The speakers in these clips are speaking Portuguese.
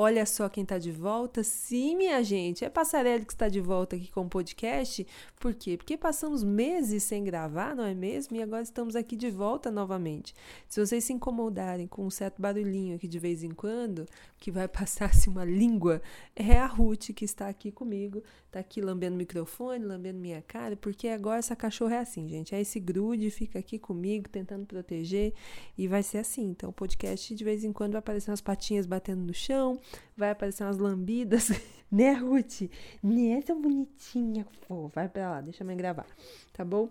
Olha só quem está de volta. Sim, minha gente, é Passarelli que está de volta aqui com o podcast. Por quê? Porque passamos meses sem gravar, não é mesmo? E agora estamos aqui de volta novamente. Se vocês se incomodarem com um certo barulhinho aqui de vez em quando, que vai passar-se uma língua, é a Ruth que está aqui comigo, está aqui lambendo o microfone, lambendo minha cara, porque agora essa cachorra é assim, gente. É esse grude, fica aqui comigo, tentando proteger, e vai ser assim. Então, o podcast de vez em quando vai aparecer umas patinhas batendo no chão, vai aparecer umas lambidas, né, Ruth? Né, essa bonitinha, pô, vai pra lá, deixa eu me gravar, tá bom?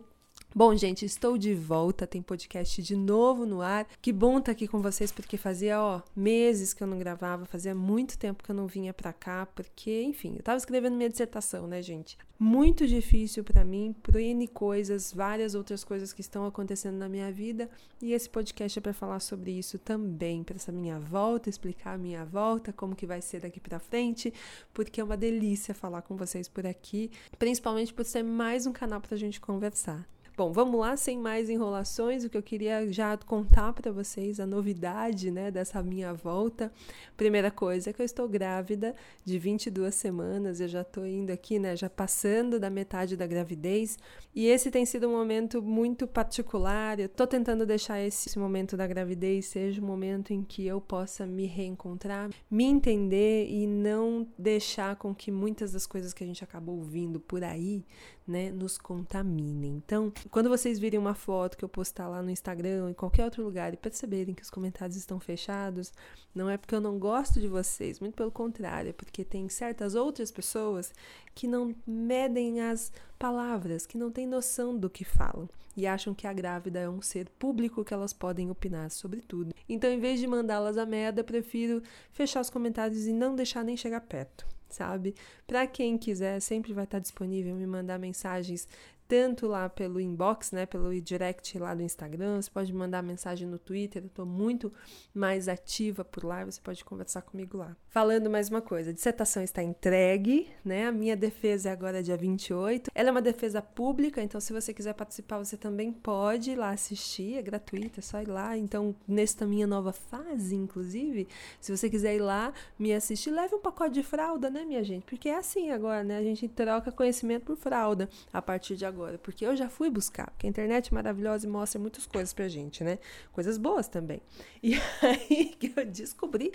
Bom, gente, estou de volta, tem podcast de novo no ar. Que bom estar tá aqui com vocês, porque fazia, ó, meses que eu não gravava, fazia muito tempo que eu não vinha pra cá, porque, enfim, eu tava escrevendo minha dissertação, né, gente? Muito difícil para mim, por N coisas, várias outras coisas que estão acontecendo na minha vida, e esse podcast é para falar sobre isso também, para essa minha volta, explicar a minha volta, como que vai ser daqui para frente, porque é uma delícia falar com vocês por aqui, principalmente por ser mais um canal pra gente conversar. Bom, vamos lá, sem mais enrolações, o que eu queria já contar para vocês, a novidade, né, dessa minha volta. Primeira coisa é que eu estou grávida de 22 semanas, eu já estou indo aqui, né, já passando da metade da gravidez, e esse tem sido um momento muito particular. Eu estou tentando deixar esse momento da gravidez seja um momento em que eu possa me reencontrar, me entender e não deixar com que muitas das coisas que a gente acabou ouvindo por aí, né, nos contaminem. Então, quando vocês virem uma foto que eu postar lá no Instagram em qualquer outro lugar e perceberem que os comentários estão fechados, não é porque eu não gosto de vocês, muito pelo contrário, é porque tem certas outras pessoas que não medem as palavras, que não têm noção do que falam e acham que a grávida é um ser público que elas podem opinar sobre tudo. Então, em vez de mandá-las a merda, prefiro fechar os comentários e não deixar nem chegar perto sabe? Para quem quiser, sempre vai estar disponível me mandar mensagens tanto lá pelo inbox, né, pelo direct lá do Instagram, você pode mandar mensagem no Twitter, eu estou muito mais ativa por lá, você pode conversar comigo lá. Falando mais uma coisa, a dissertação está entregue, né, a minha defesa é agora dia 28, ela é uma defesa pública, então se você quiser participar, você também pode ir lá assistir, é gratuita, é só ir lá, então nesta minha nova fase, inclusive, se você quiser ir lá me assistir, leve um pacote de fralda, né, minha gente, porque é assim agora, né, a gente troca conhecimento por fralda a partir de agora agora, porque eu já fui buscar, porque a internet é maravilhosa e mostra muitas coisas pra gente, né? Coisas boas também. E aí que eu descobri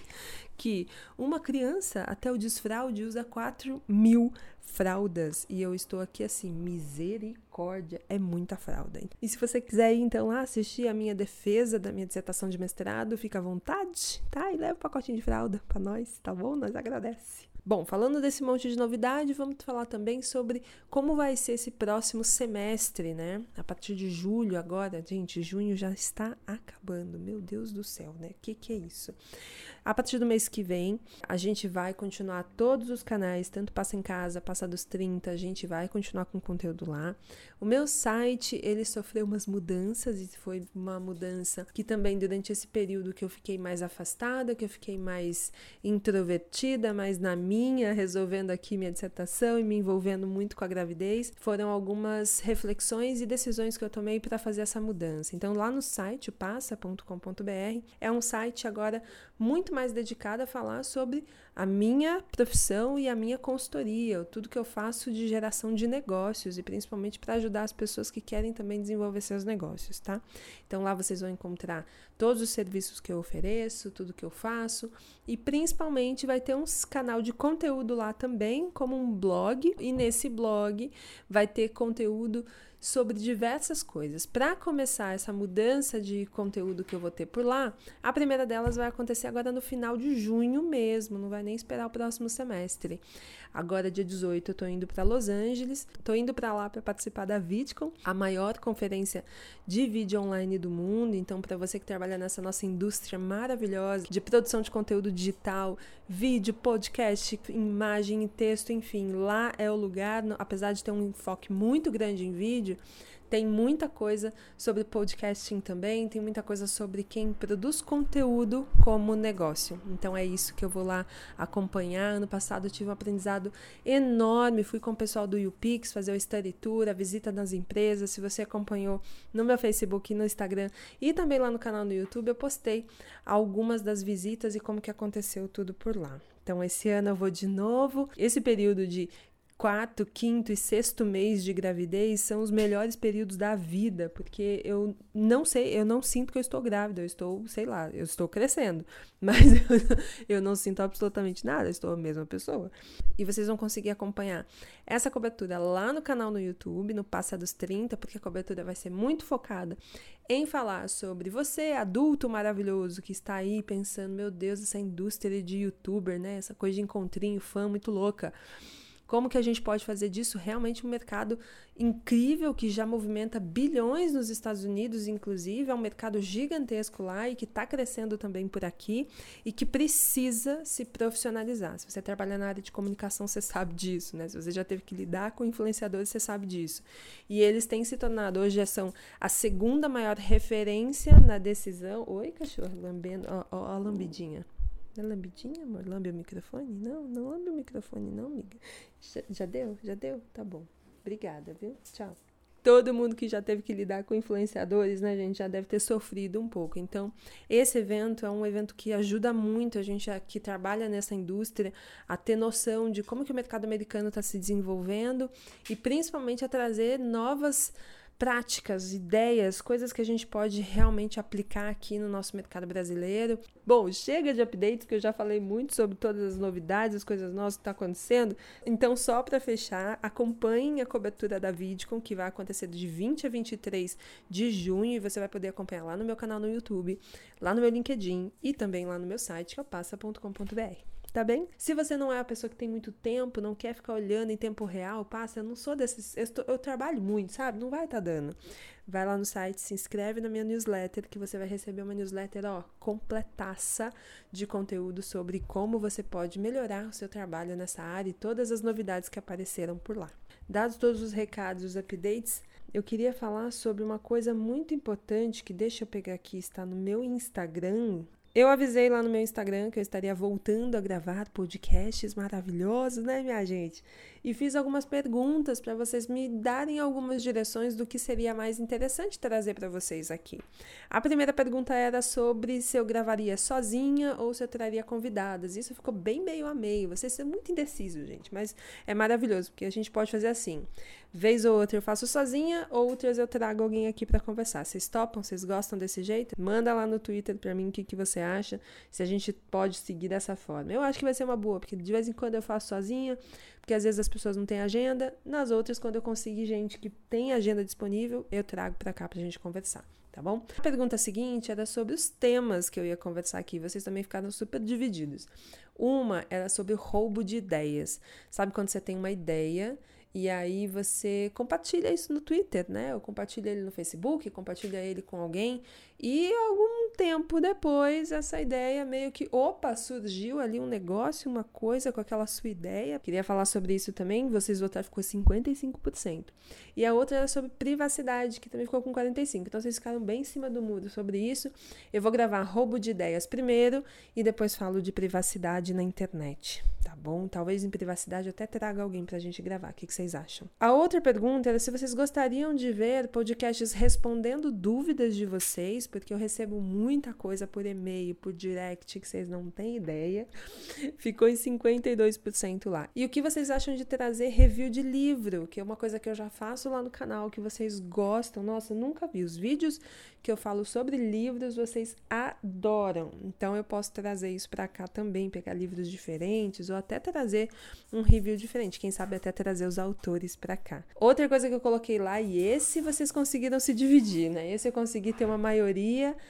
que uma criança até o desfraude usa 4 mil fraldas. E eu estou aqui assim, misericórdia, é muita fralda. E se você quiser ir então lá assistir a minha defesa da minha dissertação de mestrado, fica à vontade, tá? E leva um pacotinho de fralda para nós, tá bom? Nós agradece. Bom, falando desse monte de novidade, vamos falar também sobre como vai ser esse próximo semestre, né? A partir de julho agora, gente, junho já está acabando. Meu Deus do céu, né? O que, que é isso? A partir do mês que vem, a gente vai continuar todos os canais, tanto Passa em Casa, Passa dos 30, a gente vai continuar com conteúdo lá. O meu site, ele sofreu umas mudanças e foi uma mudança que também durante esse período que eu fiquei mais afastada, que eu fiquei mais introvertida, mais na minha, resolvendo aqui minha dissertação e me envolvendo muito com a gravidez, foram algumas reflexões e decisões que eu tomei para fazer essa mudança. Então lá no site passa.com.br é um site agora muito mais dedicada a falar sobre a minha profissão e a minha consultoria, tudo que eu faço de geração de negócios e principalmente para ajudar as pessoas que querem também desenvolver seus negócios, tá? Então lá vocês vão encontrar todos os serviços que eu ofereço, tudo que eu faço e principalmente vai ter um canal de conteúdo lá também, como um blog, e nesse blog vai ter conteúdo sobre diversas coisas. Para começar essa mudança de conteúdo que eu vou ter por lá, a primeira delas vai acontecer agora no final de junho mesmo, não vai nem esperar o próximo semestre. Agora, dia 18, eu tô indo para Los Angeles, tô indo para lá para participar da VidCon, a maior conferência de vídeo online do mundo. Então, para você que trabalha nessa nossa indústria maravilhosa de produção de conteúdo digital, vídeo, podcast, imagem texto, enfim, lá é o lugar, apesar de ter um enfoque muito grande em vídeo, tem muita coisa sobre podcasting também, tem muita coisa sobre quem produz conteúdo como negócio. Então é isso que eu vou lá acompanhar. Ano passado tive um aprendizado enorme, fui com o pessoal do UPix fazer o study tour, a visita nas empresas. Se você acompanhou no meu Facebook no Instagram e também lá no canal no YouTube, eu postei algumas das visitas e como que aconteceu tudo por lá Então, esse ano eu vou de novo. Esse período de quarto, quinto e sexto mês de gravidez são os melhores períodos da vida, porque eu não sei, eu não sinto que eu estou grávida, eu estou, sei lá, eu estou crescendo, mas eu, eu não sinto absolutamente nada, eu estou a mesma pessoa. E vocês vão conseguir acompanhar essa cobertura lá no canal no YouTube, no Passa dos 30, porque a cobertura vai ser muito focada em falar sobre você, adulto maravilhoso que está aí pensando, meu Deus, essa indústria de youtuber, né? Essa coisa de encontrinho, fã muito louca. Como que a gente pode fazer disso realmente um mercado incrível que já movimenta bilhões nos Estados Unidos, inclusive, é um mercado gigantesco lá e que está crescendo também por aqui e que precisa se profissionalizar. Se você trabalha na área de comunicação, você sabe disso, né? Se você já teve que lidar com influenciadores, você sabe disso. E eles têm se tornado, hoje já são a segunda maior referência na decisão. Oi, cachorro, lambendo, ó, ó, a lambidinha. É lambidinha, amor? Lambe o microfone? Não, não lambe o microfone, não, amiga. Já, já deu? Já deu? Tá bom. Obrigada, viu? Tchau. Todo mundo que já teve que lidar com influenciadores, né, gente, já deve ter sofrido um pouco. Então, esse evento é um evento que ajuda muito a gente que trabalha nessa indústria a ter noção de como que o mercado americano está se desenvolvendo e principalmente a trazer novas práticas, ideias, coisas que a gente pode realmente aplicar aqui no nosso mercado brasileiro. Bom, chega de updates, que eu já falei muito sobre todas as novidades, as coisas novas que estão tá acontecendo. Então, só para fechar, acompanhem a cobertura da VidCon, que vai acontecer de 20 a 23 de junho, e você vai poder acompanhar lá no meu canal no YouTube, lá no meu LinkedIn e também lá no meu site, que é passa.com.br tá bem? Se você não é a pessoa que tem muito tempo, não quer ficar olhando em tempo real, passa, eu não sou desses, eu, estou, eu trabalho muito, sabe? Não vai tá dando. Vai lá no site, se inscreve na minha newsletter, que você vai receber uma newsletter, ó, completaça de conteúdo sobre como você pode melhorar o seu trabalho nessa área e todas as novidades que apareceram por lá. Dados todos os recados, os updates, eu queria falar sobre uma coisa muito importante que deixa eu pegar aqui, está no meu Instagram, eu avisei lá no meu Instagram que eu estaria voltando a gravar podcasts maravilhosos, né, minha gente? E fiz algumas perguntas para vocês me darem algumas direções do que seria mais interessante trazer para vocês aqui. A primeira pergunta era sobre se eu gravaria sozinha ou se eu traria convidadas. Isso ficou bem meio a meio. Vocês são muito indecisos, gente, mas é maravilhoso porque a gente pode fazer assim. Vez ou outra eu faço sozinha, outras eu trago alguém aqui para conversar. Vocês topam? Vocês gostam desse jeito? Manda lá no Twitter para mim o que, que você acha, se a gente pode seguir dessa forma. Eu acho que vai ser uma boa, porque de vez em quando eu faço sozinha, porque às vezes as pessoas não têm agenda. Nas outras, quando eu conseguir gente que tem agenda disponível, eu trago para cá pra gente conversar tá bom? A pergunta seguinte era sobre os temas que eu ia conversar aqui. Vocês também ficaram super divididos. Uma era sobre roubo de ideias. Sabe quando você tem uma ideia e aí você compartilha isso no Twitter, né? Ou compartilha ele no Facebook, compartilha ele com alguém. E algum tempo depois, essa ideia meio que, opa, surgiu ali um negócio, uma coisa com aquela sua ideia. Queria falar sobre isso também. Vocês votaram, ficou 55%. E a outra era sobre privacidade, que também ficou com 45%. Então vocês ficaram bem em cima do muro sobre isso. Eu vou gravar roubo de ideias primeiro e depois falo de privacidade na internet tá bom? Talvez em privacidade eu até traga alguém pra gente gravar. O que, que vocês acham? A outra pergunta era se vocês gostariam de ver podcasts respondendo dúvidas de vocês, porque eu recebo muita coisa por e-mail, por direct, que vocês não têm ideia. Ficou em 52% lá. E o que vocês acham de trazer review de livro, que é uma coisa que eu já faço lá no canal, que vocês gostam? Nossa, nunca vi. Os vídeos que eu falo sobre livros, vocês adoram. Então eu posso trazer isso para cá também, pegar livros diferentes ou até trazer um review diferente, quem sabe até trazer os autores para cá. Outra coisa que eu coloquei lá e esse vocês conseguiram se dividir, né? Esse eu consegui ter uma maioria,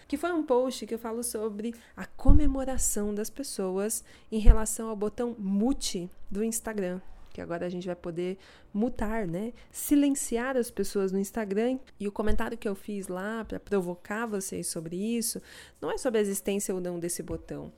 que foi um post que eu falo sobre a comemoração das pessoas em relação ao botão mute do Instagram que agora a gente vai poder mutar, né? Silenciar as pessoas no Instagram. E o comentário que eu fiz lá para provocar vocês sobre isso não é sobre a existência ou não desse botão,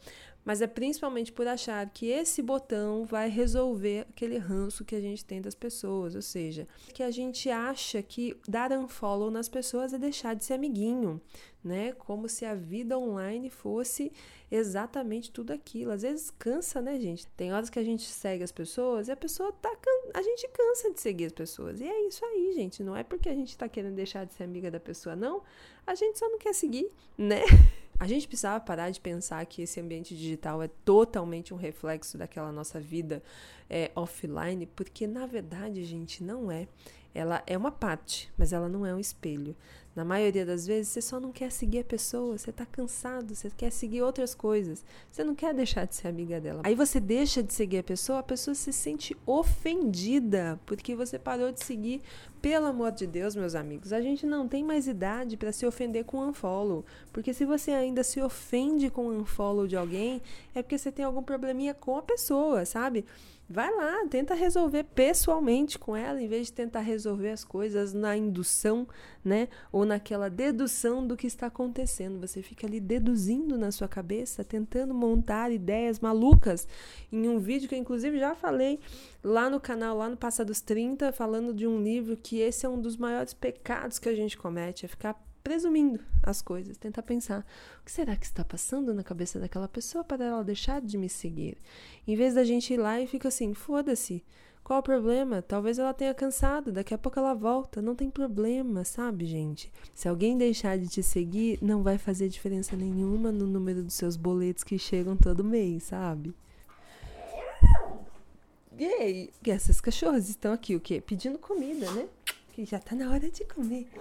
mas é principalmente por achar que esse botão vai resolver aquele ranço que a gente tem das pessoas, ou seja, que a gente acha que dar unfollow nas pessoas é deixar de ser amiguinho, né? Como se a vida online fosse exatamente tudo aquilo. Às vezes cansa, né, gente? Tem horas que a gente segue as pessoas e a pessoa tá can... a gente cansa de seguir as pessoas. E é isso aí, gente, não é porque a gente tá querendo deixar de ser amiga da pessoa, não. A gente só não quer seguir, né? A gente precisava parar de pensar que esse ambiente digital é totalmente um reflexo daquela nossa vida é, offline, porque na verdade, gente, não é. Ela é uma parte, mas ela não é um espelho. Na maioria das vezes, você só não quer seguir a pessoa, você tá cansado, você quer seguir outras coisas. Você não quer deixar de ser amiga dela. Aí você deixa de seguir a pessoa, a pessoa se sente ofendida porque você parou de seguir. Pelo amor de Deus, meus amigos, a gente não tem mais idade para se ofender com unfollow. Porque se você ainda se ofende com unfollow de alguém, é porque você tem algum probleminha com a pessoa, sabe? Vai lá, tenta resolver pessoalmente com ela, em vez de tentar resolver as coisas na indução, né? Ou naquela dedução do que está acontecendo. Você fica ali deduzindo na sua cabeça, tentando montar ideias malucas. Em um vídeo que eu, inclusive, já falei lá no canal, lá no Passados 30, falando de um livro que esse é um dos maiores pecados que a gente comete, é ficar presumindo as coisas, tentar pensar o que será que está passando na cabeça daquela pessoa para ela deixar de me seguir. Em vez da gente ir lá e fica assim, foda-se, qual o problema? Talvez ela tenha cansado, daqui a pouco ela volta, não tem problema, sabe, gente? Se alguém deixar de te seguir, não vai fazer diferença nenhuma no número dos seus boletos que chegam todo mês, sabe? E aí, essas cachorras estão aqui o quê? Pedindo comida, né? Que já tá na hora de comer.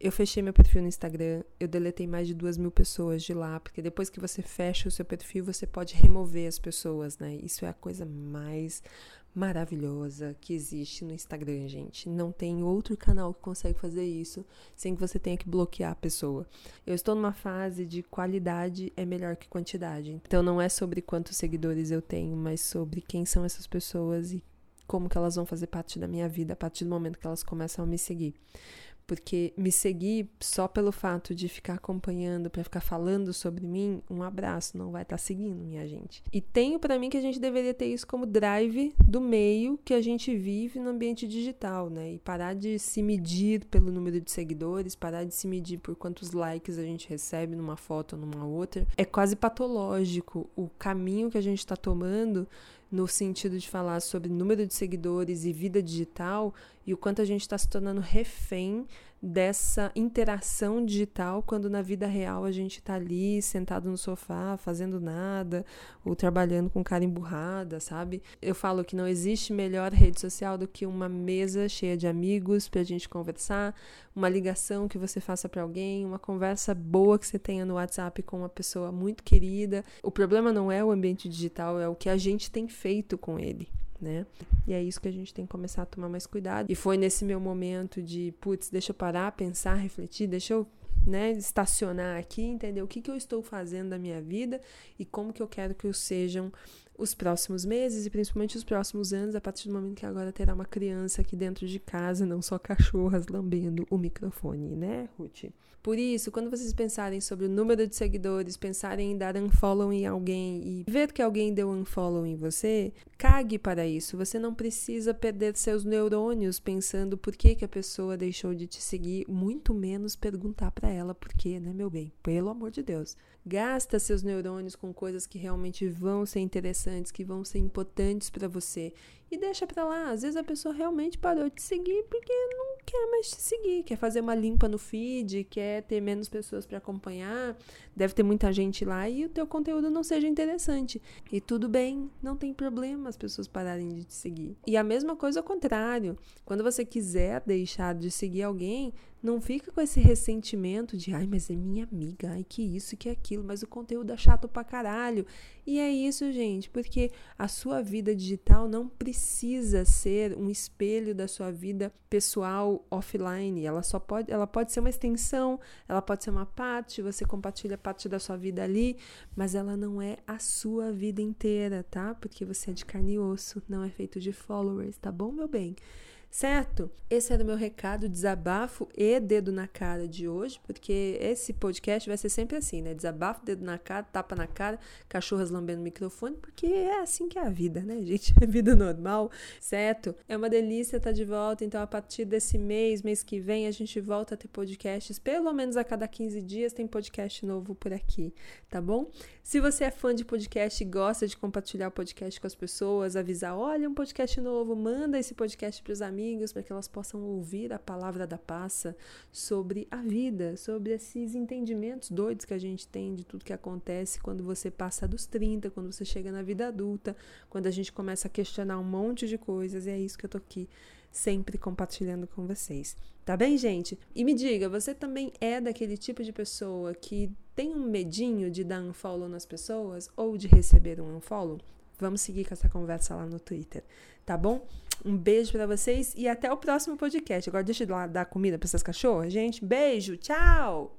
eu fechei meu perfil no Instagram, eu deletei mais de duas mil pessoas de lá, porque depois que você fecha o seu perfil, você pode remover as pessoas, né? Isso é a coisa mais maravilhosa que existe no Instagram, gente. Não tem outro canal que consegue fazer isso sem que você tenha que bloquear a pessoa. Eu estou numa fase de qualidade é melhor que quantidade. Então não é sobre quantos seguidores eu tenho, mas sobre quem são essas pessoas e como que elas vão fazer parte da minha vida a partir do momento que elas começam a me seguir. Porque me seguir só pelo fato de ficar acompanhando, para ficar falando sobre mim, um abraço, não vai estar tá seguindo, minha gente. E tenho para mim que a gente deveria ter isso como drive do meio que a gente vive no ambiente digital, né? E parar de se medir pelo número de seguidores, parar de se medir por quantos likes a gente recebe numa foto ou numa outra. É quase patológico o caminho que a gente está tomando no sentido de falar sobre número de seguidores e vida digital e o quanto a gente está se tornando refém dessa interação digital quando na vida real a gente está ali sentado no sofá fazendo nada ou trabalhando com cara emburrada, sabe? Eu falo que não existe melhor rede social do que uma mesa cheia de amigos para a gente conversar, uma ligação que você faça para alguém, uma conversa boa que você tenha no WhatsApp com uma pessoa muito querida. O problema não é o ambiente digital, é o que a gente tem feito com ele né? E é isso que a gente tem que começar a tomar mais cuidado. E foi nesse meu momento de, putz, deixa eu parar, pensar, refletir, deixa eu né, estacionar aqui, entender o que, que eu estou fazendo da minha vida e como que eu quero que eu sejam os próximos meses e principalmente os próximos anos, a partir do momento que agora terá uma criança aqui dentro de casa, não só cachorras lambendo o microfone, né, Ruth? Por isso, quando vocês pensarem sobre o número de seguidores, pensarem em dar unfollow em alguém e ver que alguém deu unfollow em você, cague para isso. Você não precisa perder seus neurônios pensando por que, que a pessoa deixou de te seguir, muito menos perguntar para ela por quê, né, meu bem? Pelo amor de Deus. Gasta seus neurônios com coisas que realmente vão ser interessantes, que vão ser importantes para você e deixa para lá. Às vezes a pessoa realmente parou de seguir porque não quer mais te seguir, quer fazer uma limpa no feed, quer ter menos pessoas para acompanhar, deve ter muita gente lá e o teu conteúdo não seja interessante. E tudo bem, não tem problema as pessoas pararem de te seguir. E a mesma coisa ao contrário. Quando você quiser deixar de seguir alguém, não fica com esse ressentimento de, ai, mas é minha amiga, ai, que isso, que aquilo, mas o conteúdo é chato pra caralho. E é isso, gente, porque a sua vida digital não precisa ser um espelho da sua vida pessoal offline. Ela só pode, ela pode ser uma extensão, ela pode ser uma parte, você compartilha parte da sua vida ali, mas ela não é a sua vida inteira, tá? Porque você é de carne e osso, não é feito de followers, tá bom, meu bem? Certo? Esse era o meu recado, desabafo e dedo na cara de hoje, porque esse podcast vai ser sempre assim, né? Desabafo, dedo na cara, tapa na cara, cachorras lambendo o microfone, porque é assim que é a vida, né, gente? É vida normal, certo? É uma delícia estar de volta, então a partir desse mês, mês que vem, a gente volta a ter podcasts, pelo menos a cada 15 dias tem podcast novo por aqui, tá bom? Se você é fã de podcast e gosta de compartilhar o podcast com as pessoas, avisar, olha, um podcast novo, manda esse podcast para os amigos para que elas possam ouvir a palavra da passa sobre a vida, sobre esses entendimentos doidos que a gente tem de tudo que acontece quando você passa dos 30, quando você chega na vida adulta, quando a gente começa a questionar um monte de coisas, e é isso que eu tô aqui sempre compartilhando com vocês. Tá bem, gente? E me diga, você também é daquele tipo de pessoa que tem um medinho de dar um follow nas pessoas ou de receber um unfollow? Vamos seguir com essa conversa lá no Twitter, tá bom? Um beijo para vocês e até o próximo podcast. Agora deixa eu dar comida para essas cachorras, gente. Beijo, tchau!